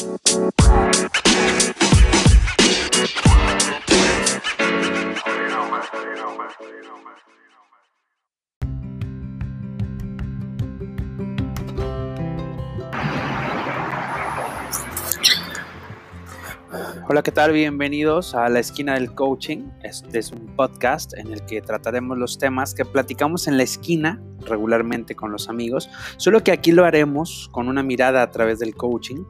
Hola, ¿qué tal? Bienvenidos a La Esquina del Coaching. Este es un podcast en el que trataremos los temas que platicamos en la esquina regularmente con los amigos, solo que aquí lo haremos con una mirada a través del coaching.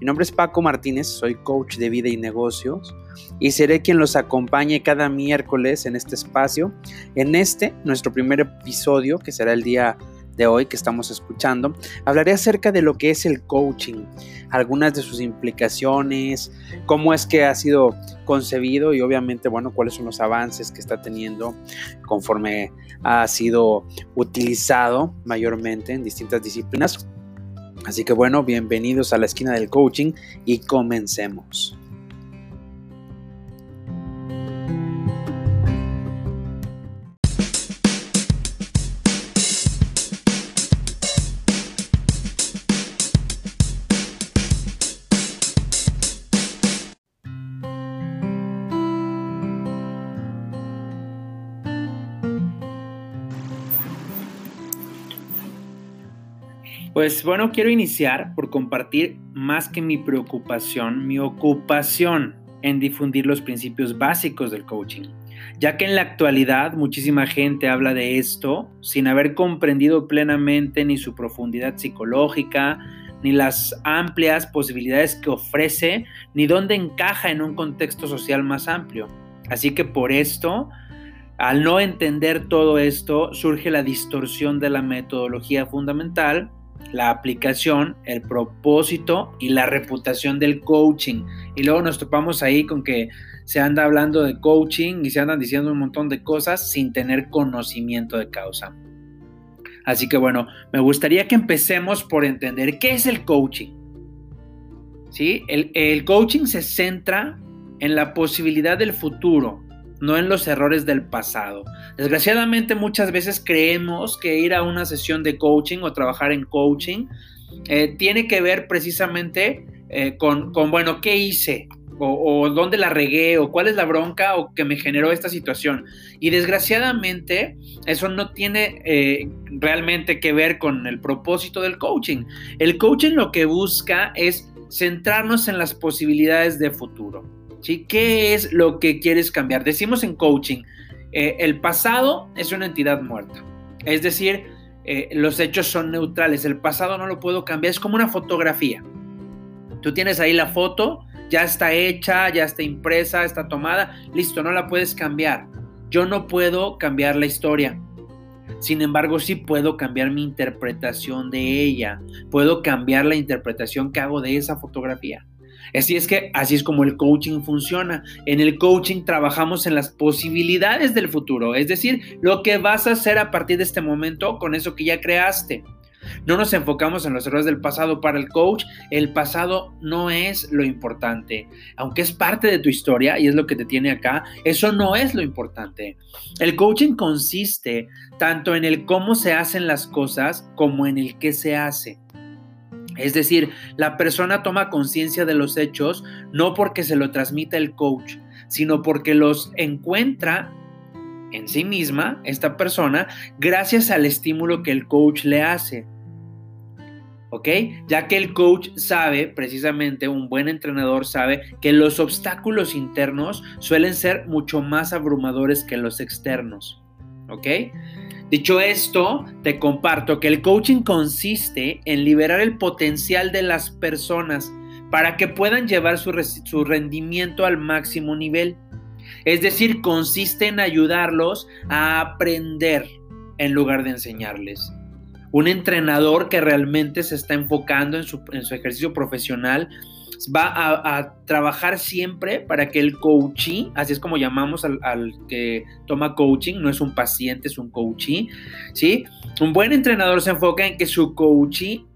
Mi nombre es Paco Martínez, soy coach de vida y negocios y seré quien los acompañe cada miércoles en este espacio, en este, nuestro primer episodio, que será el día de hoy que estamos escuchando, hablaré acerca de lo que es el coaching, algunas de sus implicaciones, cómo es que ha sido concebido y obviamente, bueno, cuáles son los avances que está teniendo conforme ha sido utilizado mayormente en distintas disciplinas. Así que bueno, bienvenidos a la esquina del coaching y comencemos. Pues bueno, quiero iniciar por compartir más que mi preocupación, mi ocupación en difundir los principios básicos del coaching, ya que en la actualidad muchísima gente habla de esto sin haber comprendido plenamente ni su profundidad psicológica, ni las amplias posibilidades que ofrece, ni dónde encaja en un contexto social más amplio. Así que por esto, al no entender todo esto, surge la distorsión de la metodología fundamental la aplicación, el propósito y la reputación del coaching. Y luego nos topamos ahí con que se anda hablando de coaching y se andan diciendo un montón de cosas sin tener conocimiento de causa. Así que bueno, me gustaría que empecemos por entender qué es el coaching. ¿Sí? El, el coaching se centra en la posibilidad del futuro, no en los errores del pasado. Desgraciadamente muchas veces creemos que ir a una sesión de coaching o trabajar en coaching eh, tiene que ver precisamente eh, con, bueno, ¿qué hice? O, dónde la regué, o cuál es la bronca o que me generó esta situación. Y desgraciadamente eso no tiene eh, realmente que ver con el propósito del coaching. El coaching lo que busca es centrarnos en las posibilidades de futuro. ¿Qué es lo que quieres cambiar? Decimos en coaching, eh, el pasado es una entidad muerta. Es decir, eh, los hechos son neutrales. El pasado no lo puedo cambiar. Es como una fotografía. Tú tienes ahí la foto, ya está hecha, ya está impresa, está tomada. Listo, no la puedes cambiar. Yo no puedo cambiar la historia. Sin embargo, sí puedo cambiar mi interpretación de ella. Puedo cambiar la interpretación que hago de esa fotografía. Así es que así es como el coaching funciona. En el coaching trabajamos en las posibilidades del futuro, es decir, lo que vas a hacer a partir de este momento con eso que ya creaste. No nos enfocamos en los errores del pasado. Para el coach, el pasado no es lo importante. Aunque es parte de tu historia y es lo que te tiene acá, eso no es lo importante. El coaching consiste tanto en el cómo se hacen las cosas como en el qué se hace. Es decir, la persona toma conciencia de los hechos no porque se lo transmita el coach, sino porque los encuentra en sí misma, esta persona, gracias al estímulo que el coach le hace. ¿Ok? Ya que el coach sabe, precisamente un buen entrenador sabe, que los obstáculos internos suelen ser mucho más abrumadores que los externos. ¿Ok? Dicho esto, te comparto que el coaching consiste en liberar el potencial de las personas para que puedan llevar su, rendimiento al máximo nivel. Es decir, consiste en ayudarlos a aprender en lugar de enseñarles. Un entrenador que realmente se está enfocando en su, en su ejercicio profesional va a, trabajar siempre para que el coachee, así es como llamamos al, que toma coaching, no es un paciente, es un coachee, ¿sí? Un buen entrenador se enfoca en que su coachee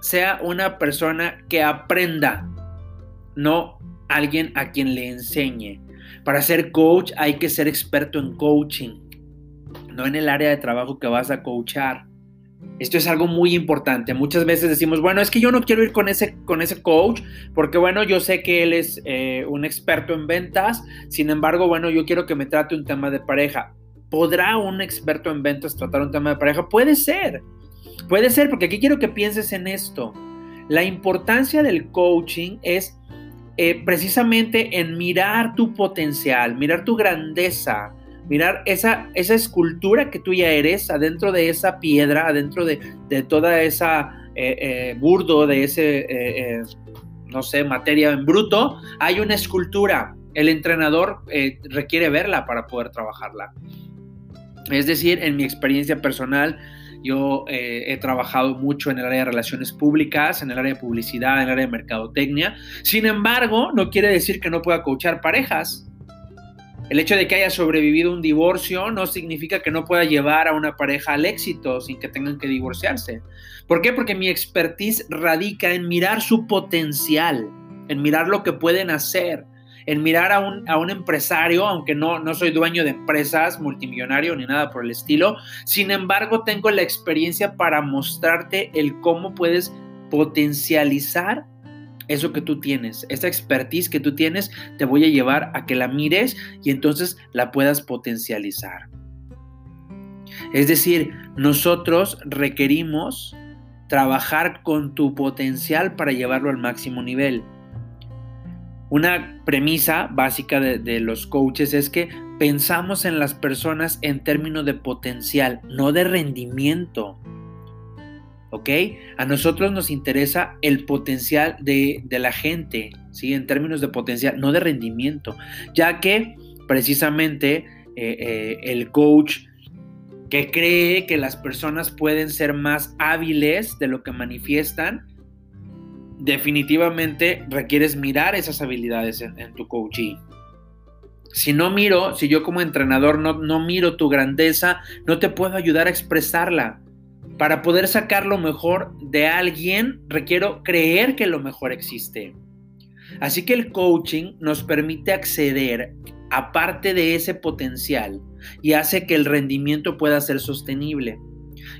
sea una persona que aprenda, no alguien a quien le enseñe. Para ser coach hay que ser experto en coaching, no en el área de trabajo que vas a coachar. Esto es algo muy importante. Muchas veces decimos, bueno, es que yo no quiero ir con ese, con ese coach porque, bueno, yo sé que él es eh, un experto en ventas. Sin embargo, bueno, yo quiero que me trate un tema de pareja. ¿Podrá un experto en ventas tratar un tema de pareja? Puede ser. Puede ser, porque aquí quiero que pienses en esto. La importancia del coaching es eh, precisamente en mirar tu potencial, mirar tu grandeza, mirar esa, escultura que tú ya eres adentro de esa piedra, adentro de, toda esa eh, eh, burdo, de ese, eh, no sé, materia en bruto, hay una escultura. El entrenador requiere verla para poder trabajarla. Es decir, en mi experiencia personal, yo he trabajado mucho en el área de relaciones públicas, en el área de publicidad, en el área de mercadotecnia. Sin embargo, no quiere decir que no pueda coachar parejas. El hecho de que haya sobrevivido un divorcio no significa que no pueda llevar a una pareja al éxito sin que tengan que divorciarse. ¿Por qué? Porque mi expertise radica en mirar su potencial, en mirar lo que pueden hacer, en mirar a un, a un empresario, aunque no, no soy dueño de empresas, multimillonario ni nada por el estilo, sin embargo tengo la experiencia para mostrarte el cómo puedes potencializar eso que tú tienes, esa expertise que tú tienes, te voy a llevar a que la mires y entonces la puedas potencializar. Es decir, nosotros requerimos trabajar con tu potencial para llevarlo al máximo nivel. Una premisa básica de, de, los coaches es que pensamos en las personas en términos de potencial, no de rendimiento. ¿Ok? A nosotros nos interesa el potencial de, la gente, ¿sí? En términos de potencial, no de rendimiento, ya que precisamente eh, eh, el coach que cree que las personas pueden ser más hábiles de lo que manifiestan, definitivamente requieres mirar esas habilidades en, tu coaching. Si no miro, si yo como entrenador no, no miro tu grandeza, no te puedo ayudar a expresarla. Para poder sacar lo mejor de alguien, requiero creer que lo mejor existe. Así que el coaching nos permite acceder a parte de ese potencial y hace que el rendimiento pueda ser sostenible.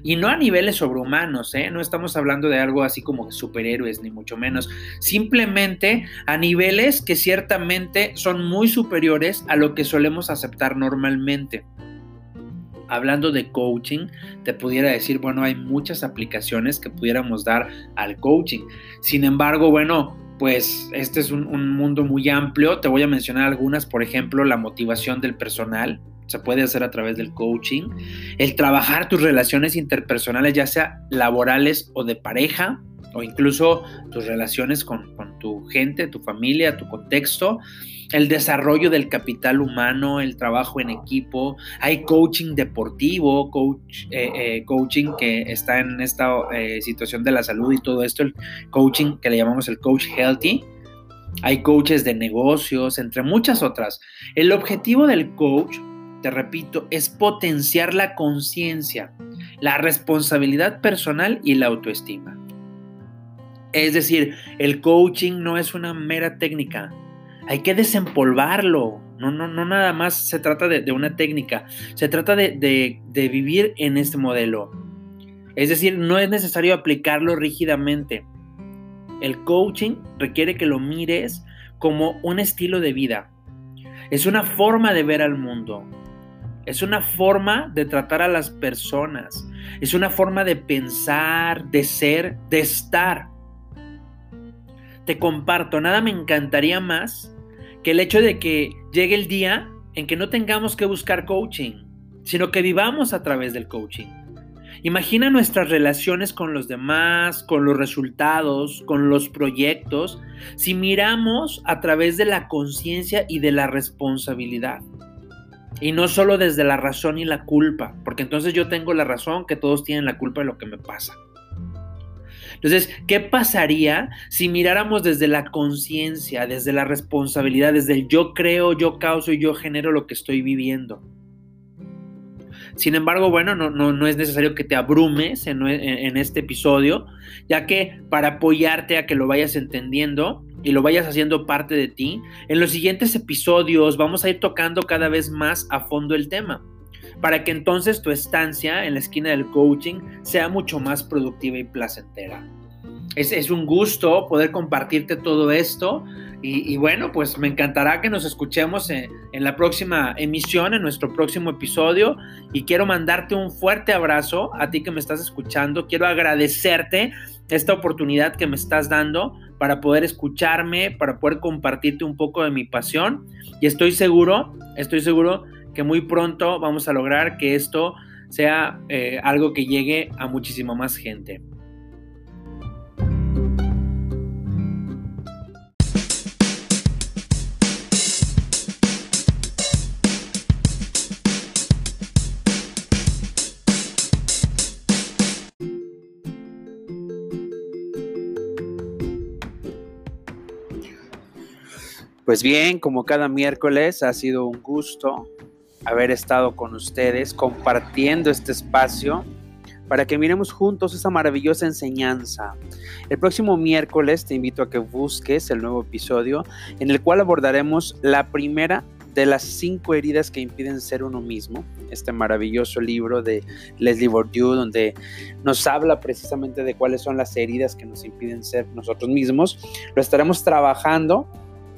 Y no a niveles sobrehumanos, ¿eh? no estamos hablando de algo así como superhéroes, ni mucho menos. Simplemente a niveles que ciertamente son muy superiores a lo que solemos aceptar normalmente hablando de coaching, te pudiera decir, bueno, hay muchas aplicaciones que pudiéramos dar al coaching. Sin embargo, bueno, pues este es un, mundo muy amplio. Te voy a mencionar algunas, por ejemplo, la motivación del personal. Se puede hacer a través del coaching. El trabajar tus relaciones interpersonales, ya sea laborales o de pareja, o incluso tus relaciones con, con tu gente, tu familia, tu contexto el desarrollo del capital humano, el trabajo en equipo, hay coaching deportivo, coach, eh, eh, coaching que está en esta eh, situación de la salud y todo esto, el coaching que le llamamos el coach healthy, hay coaches de negocios, entre muchas otras. El objetivo del coach, te repito, es potenciar la conciencia, la responsabilidad personal y la autoestima. Es decir, el coaching no es una mera técnica, hay que desempolvarlo. No, no, no nada más se trata de, una técnica, se trata de, vivir en este modelo. Es decir, no es necesario aplicarlo rígidamente. El coaching requiere que lo mires como un estilo de vida. Es una forma de ver al mundo. Es una forma de tratar a las personas. Es una forma de pensar, de ser, de estar. Comparto, nada me encantaría más que el hecho de que llegue el día en que no tengamos que buscar coaching, sino que vivamos a través del coaching. Imagina nuestras relaciones con los demás, con los resultados, con los proyectos, si miramos a través de la conciencia y de la responsabilidad. Y no solo desde la razón y la culpa, porque entonces yo tengo la razón que todos tienen la culpa de lo que me pasa. Entonces, ¿qué pasaría si miráramos desde la conciencia, desde la responsabilidad, desde el yo creo, yo causo y yo genero lo que estoy viviendo? Sin embargo, bueno, no, no, es necesario que te abrumes en, en, este episodio, ya que para apoyarte a que lo vayas entendiendo y lo vayas haciendo parte de ti, en los siguientes episodios vamos a ir tocando cada vez más a fondo el tema. Para que entonces tu estancia en la esquina del coaching sea mucho más productiva y placentera. Es, un gusto poder compartirte todo esto y, bueno, pues me encantará que nos escuchemos en, la próxima emisión, en nuestro próximo episodio y quiero mandarte un fuerte abrazo a ti que me estás escuchando, quiero agradecerte esta oportunidad que me estás dando para poder escucharme, para poder compartirte un poco de mi pasión y estoy seguro, estoy seguro que muy pronto vamos a lograr que esto sea eh, algo que llegue a muchísima más gente. Pues bien, como cada miércoles ha sido un gusto haber estado con ustedes compartiendo este espacio para que miremos juntos esa maravillosa enseñanza. El próximo miércoles te invito a que busques el nuevo episodio en el cual abordaremos la primera de las cinco heridas que impiden ser uno mismo, este maravilloso libro de Leslie Bourdieu, donde nos habla precisamente de cuáles son las heridas que nos impiden ser nosotros mismos. Lo estaremos trabajando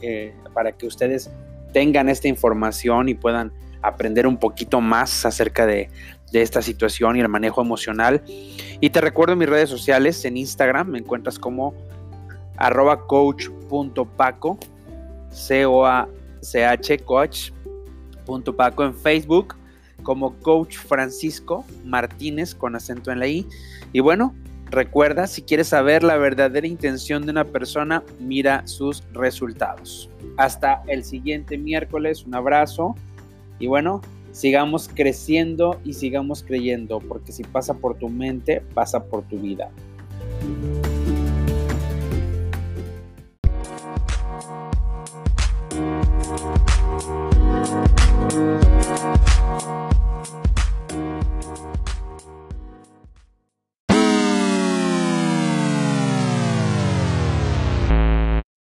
eh, para que ustedes tengan esta información y puedan aprender un poquito más acerca de, esta situación y el manejo emocional. Y te recuerdo en mis redes sociales, en Instagram me encuentras como arroba coach.paco, C-O-A-C-H, coach.paco en Facebook como coach Francisco Martínez con acento en la I. Y bueno, recuerda, si quieres saber la verdadera intención de una persona, mira sus resultados. Hasta el siguiente miércoles, un abrazo y bueno, sigamos creciendo y sigamos creyendo, porque si pasa por tu mente, pasa por tu vida.